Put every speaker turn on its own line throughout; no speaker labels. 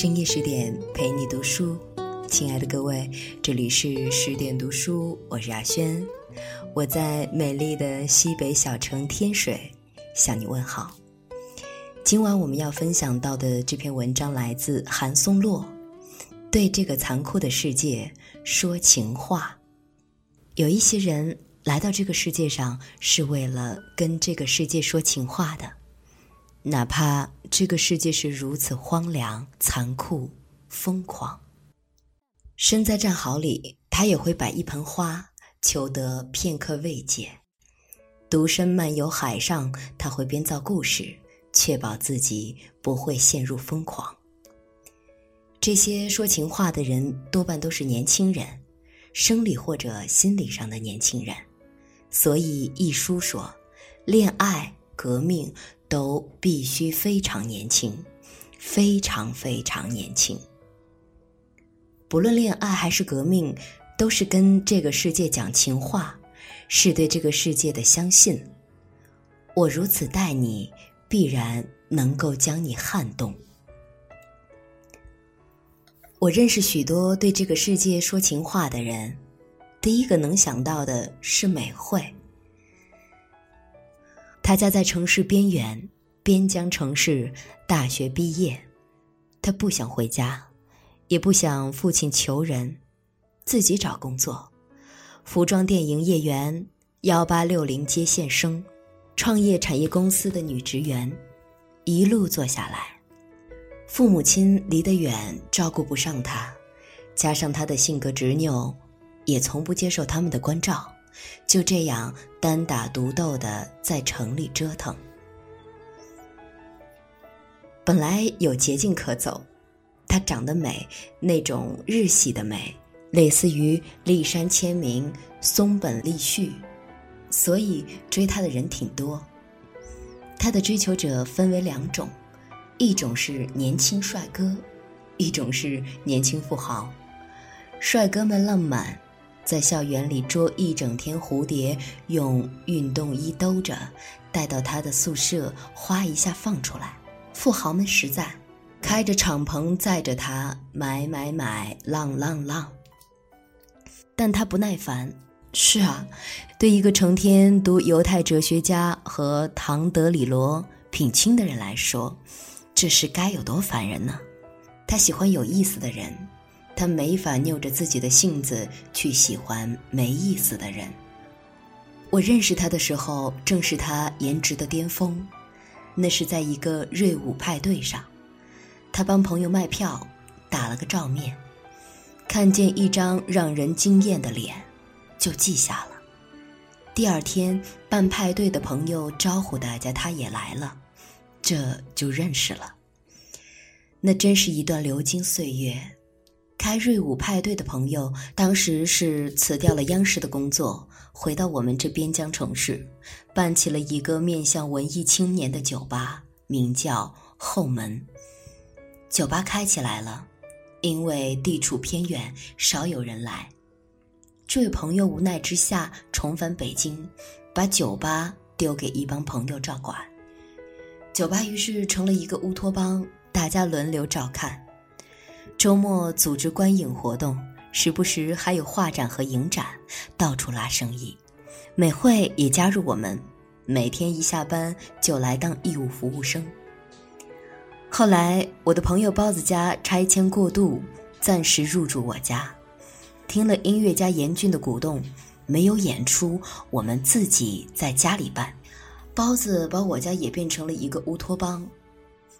深夜十点陪你读书，亲爱的各位，这里是十点读书，我是阿轩，我在美丽的西北小城天水向你问好。今晚我们要分享到的这篇文章来自韩松洛，对这个残酷的世界说情话。有一些人来到这个世界上是为了跟这个世界说情话的。哪怕这个世界是如此荒凉、残酷、疯狂，身在战壕里，他也会摆一盆花，求得片刻慰藉；独身漫游海上，他会编造故事，确保自己不会陷入疯狂。这些说情话的人多半都是年轻人，生理或者心理上的年轻人，所以一书说，恋爱、革命。都必须非常年轻，非常非常年轻。不论恋爱还是革命，都是跟这个世界讲情话，是对这个世界的相信。我如此待你，必然能够将你撼动。我认识许多对这个世界说情话的人，第一个能想到的是美惠。他家在城市边缘，边疆城市。大学毕业，他不想回家，也不想父亲求人，自己找工作。服装店营业员，幺八六零接线生，创业产业公司的女职员，一路做下来。父母亲离得远，照顾不上他，加上他的性格执拗，也从不接受他们的关照。就这样单打独斗的在城里折腾。本来有捷径可走，她长得美，那种日系的美，类似于立山千明、松本丽绪，所以追她的人挺多。她的追求者分为两种，一种是年轻帅哥，一种是年轻富豪。帅哥们浪漫。在校园里捉一整天蝴蝶，用运动衣兜着，带到他的宿舍，哗一下放出来。富豪们实在，开着敞篷载着他买买买，浪浪浪。但他不耐烦。是啊，对一个成天读犹太哲学家和唐德里罗品清的人来说，这是该有多烦人呢？他喜欢有意思的人。他没法拗着自己的性子去喜欢没意思的人。我认识他的时候，正是他颜值的巅峰，那是在一个瑞舞派对上，他帮朋友卖票，打了个照面，看见一张让人惊艳的脸，就记下了。第二天办派对的朋友招呼大家，他也来了，这就认识了。那真是一段流金岁月。开瑞舞派对的朋友，当时是辞掉了央视的工作，回到我们这边疆城市，办起了一个面向文艺青年的酒吧，名叫后门。酒吧开起来了，因为地处偏远，少有人来。这位朋友无奈之下重返北京，把酒吧丢给一帮朋友照管。酒吧于是成了一个乌托邦，大家轮流照看。周末组织观影活动，时不时还有画展和影展，到处拉生意。美惠也加入我们，每天一下班就来当义务服务生。后来我的朋友包子家拆迁过渡，暂时入住我家。听了音乐家严峻的鼓动，没有演出，我们自己在家里办。包子把我家也变成了一个乌托邦，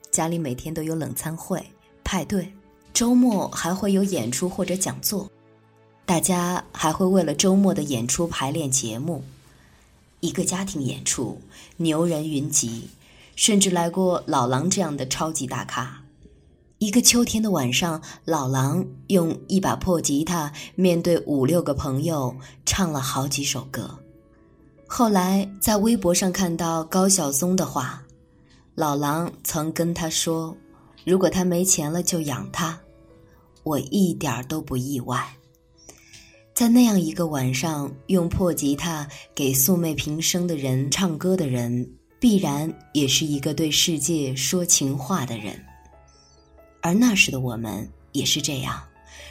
家里每天都有冷餐会、派对。周末还会有演出或者讲座，大家还会为了周末的演出排练节目。一个家庭演出，牛人云集，甚至来过老狼这样的超级大咖。一个秋天的晚上，老狼用一把破吉他，面对五六个朋友唱了好几首歌。后来在微博上看到高晓松的话，老狼曾跟他说：“如果他没钱了，就养他。”我一点儿都不意外，在那样一个晚上，用破吉他给素昧平生的人唱歌的人，必然也是一个对世界说情话的人。而那时的我们也是这样，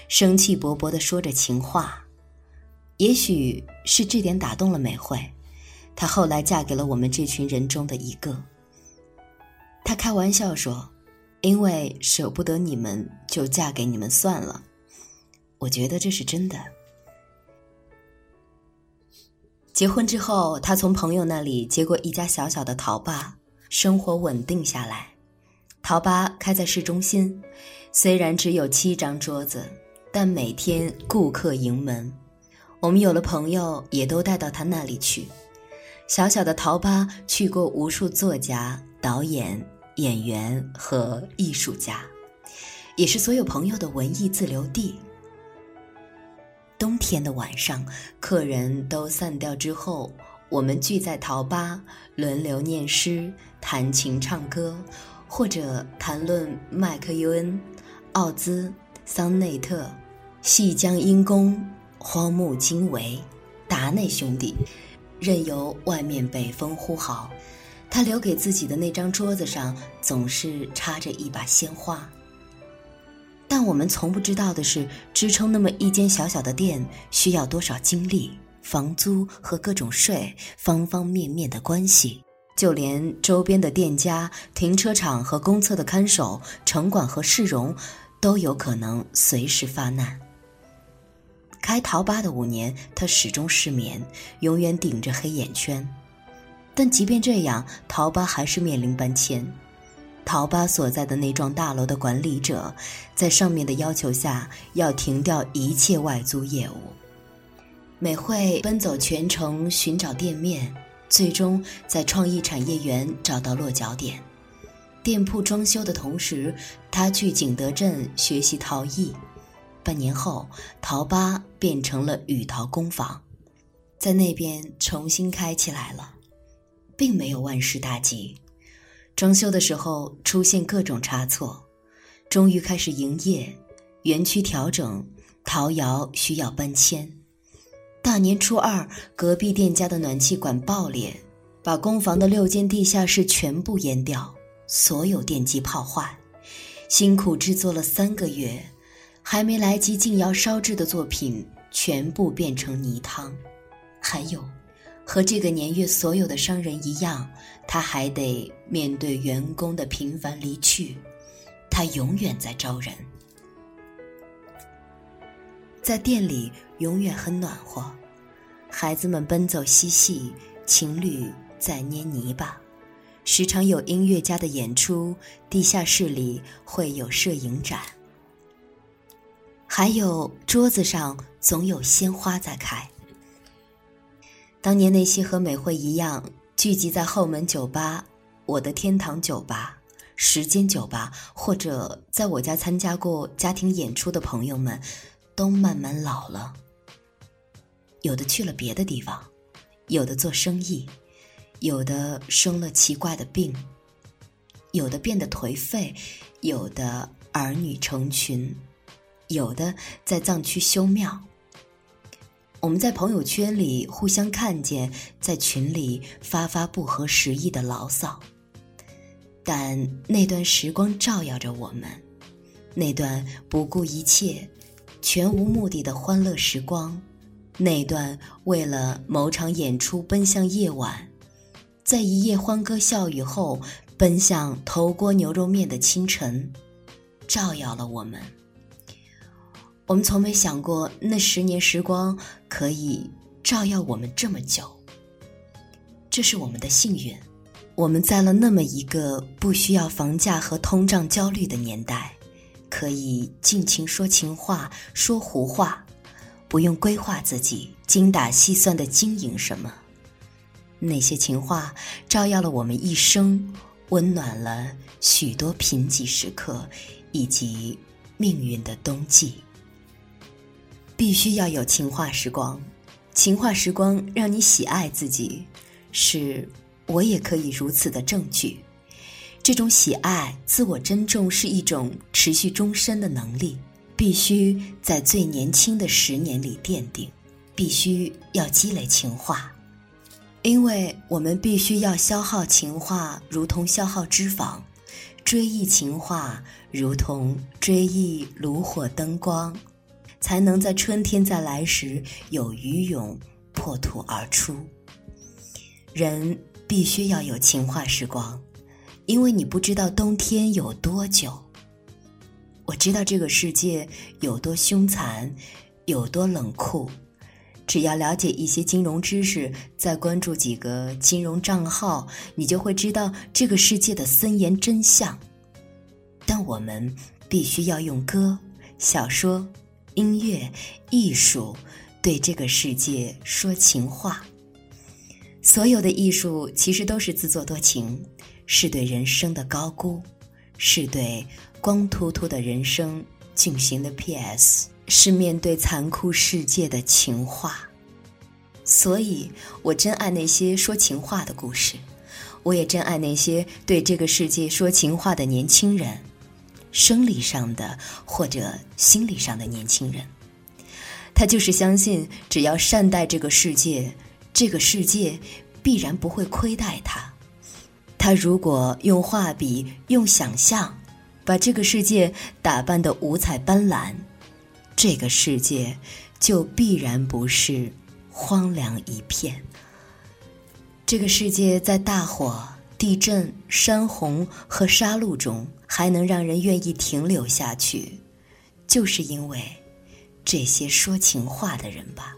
生气勃勃地说着情话。也许是这点打动了美惠，她后来嫁给了我们这群人中的一个。她开玩笑说：“因为舍不得你们，就嫁给你们算了。”我觉得这是真的。结婚之后，他从朋友那里接过一家小小的陶吧，生活稳定下来。陶吧开在市中心，虽然只有七张桌子，但每天顾客盈门。我们有了朋友，也都带到他那里去。小小的陶吧去过无数作家、导演、演员和艺术家，也是所有朋友的文艺自留地。冬天的晚上，客人都散掉之后，我们聚在陶吧，轮流念诗、弹琴、唱歌，或者谈论麦克尤恩、奥兹、桑内特、细江阴公。荒木经惟、达内兄弟，任由外面北风呼号，他留给自己的那张桌子上总是插着一把鲜花。但我们从不知道的是，支撑那么一间小小的店需要多少精力、房租和各种税、方方面面的关系，就连周边的店家、停车场和公厕的看守、城管和市容，都有可能随时发难。开陶吧的五年，他始终失眠，永远顶着黑眼圈。但即便这样，陶吧还是面临搬迁。陶吧所在的那幢大楼的管理者，在上面的要求下，要停掉一切外租业务。美惠奔走全城寻找店面，最终在创意产业园找到落脚点。店铺装修的同时，他去景德镇学习陶艺。半年后，陶吧变成了雨陶工坊，在那边重新开起来了，并没有万事大吉。装修的时候出现各种差错，终于开始营业，园区调整，陶窑需要搬迁。大年初二，隔壁店家的暖气管爆裂，把工房的六间地下室全部淹掉，所有电机泡坏。辛苦制作了三个月。还没来及进窑烧制的作品，全部变成泥汤。还有，和这个年月所有的商人一样，他还得面对员工的频繁离去。他永远在招人，在店里永远很暖和。孩子们奔走嬉戏，情侣在捏泥巴，时常有音乐家的演出。地下室里会有摄影展。还有桌子上总有鲜花在开。当年那些和美惠一样聚集在后门酒吧、我的天堂酒吧、时间酒吧，或者在我家参加过家庭演出的朋友们，都慢慢老了。有的去了别的地方，有的做生意，有的生了奇怪的病，有的变得颓废，有的儿女成群。有的在藏区修庙，我们在朋友圈里互相看见，在群里发发不合时宜的牢骚。但那段时光照耀着我们，那段不顾一切、全无目的的欢乐时光，那段为了某场演出奔向夜晚，在一夜欢歌笑语后奔向头锅牛肉面的清晨，照耀了我们。我们从没想过，那十年时光可以照耀我们这么久。这是我们的幸运。我们在了那么一个不需要房价和通胀焦虑的年代，可以尽情说情话、说胡话，不用规划自己精打细算的经营什么。那些情话照耀了我们一生，温暖了许多贫瘠时刻，以及命运的冬季。必须要有情话时光，情话时光让你喜爱自己，是我也可以如此的证据。这种喜爱、自我珍重是一种持续终身的能力，必须在最年轻的十年里奠定。必须要积累情话，因为我们必须要消耗情话，如同消耗脂肪，追忆情话，如同追忆炉火灯光，才能在春天再来时有余勇破土而出。人必须要有情话时光，因为你不知道冬天有多久。我知道这个世界有多凶残，有多冷酷。只要了解一些金融知识，再关注几个金融账号，你就会知道这个世界的森严真相。但我们必须要用歌、小说、音乐、艺术对这个世界说情话。所有的艺术其实都是自作多情，是对人生的高估，是对光秃秃的人生进行的 P.S。是面对残酷世界的情话，所以我真爱那些说情话的故事，我也真爱那些对这个世界说情话的年轻人，生理上的或者心理上的年轻人。他就是相信，只要善待这个世界，这个世界必然不会亏待他。他如果用画笔、用想象，把这个世界打扮得五彩斑斓。这个世界就必然不是荒凉一片。这个世界在大火、地震、山洪和杀戮中还能让人愿意停留下去，就是因为这些说情话的人吧。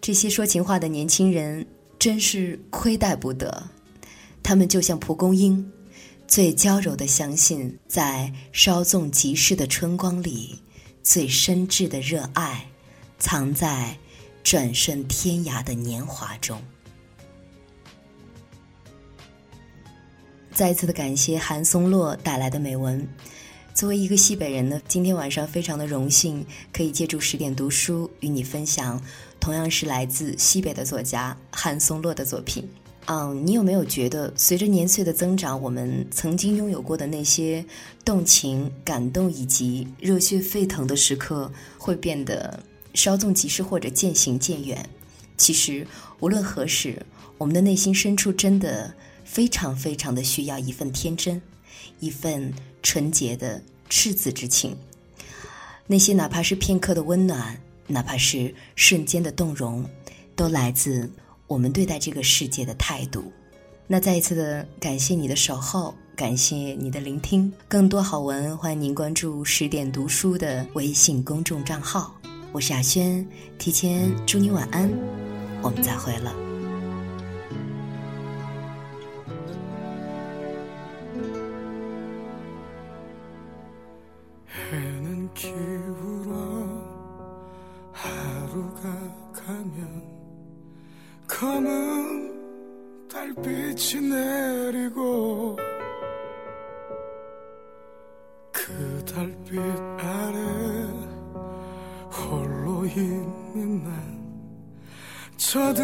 这些说情话的年轻人真是亏待不得，他们就像蒲公英，最娇柔的相信，在稍纵即逝的春光里。最深挚的热爱，藏在转瞬天涯的年华中。再一次的感谢韩松洛带来的美文。作为一个西北人呢，今天晚上非常的荣幸，可以借助十点读书与你分享，同样是来自西北的作家韩松洛的作品。嗯，你有没有觉得，随着年岁的增长，我们曾经拥有过的那些动情、感动以及热血沸腾的时刻，会变得稍纵即逝或者渐行渐远？其实，无论何时，我们的内心深处真的非常非常的需要一份天真，一份纯洁的赤子之情。那些哪怕是片刻的温暖，哪怕是瞬间的动容，都来自。我们对待这个世界的态度，那再一次的感谢你的守候，感谢你的聆听。更多好文，欢迎您关注十点读书的微信公众账号。我是雅轩，提前祝你晚安，我们再会了。
달빛이 내리고 그 달빛 아래 홀로 있는 난 저들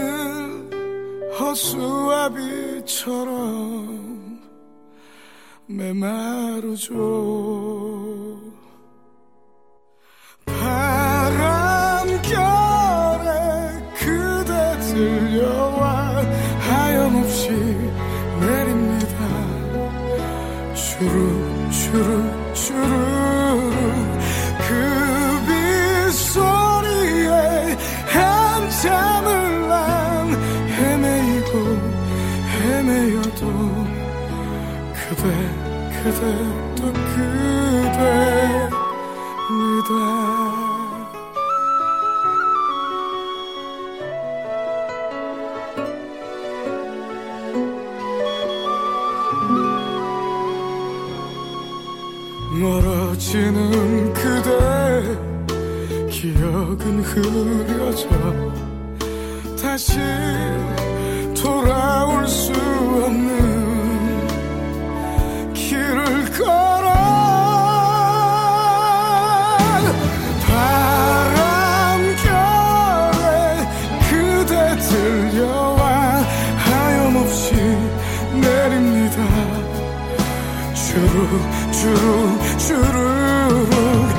허수아비처럼 메마르죠. 주르 주르 주르. 그 빗소리에 한참을 난 헤매이고 헤매여도 그대 그대 또 그대 그대 멀어지는 그대. 기억은 흐려져. 다시 돌아올 수 없는 주룩 주룩 주룩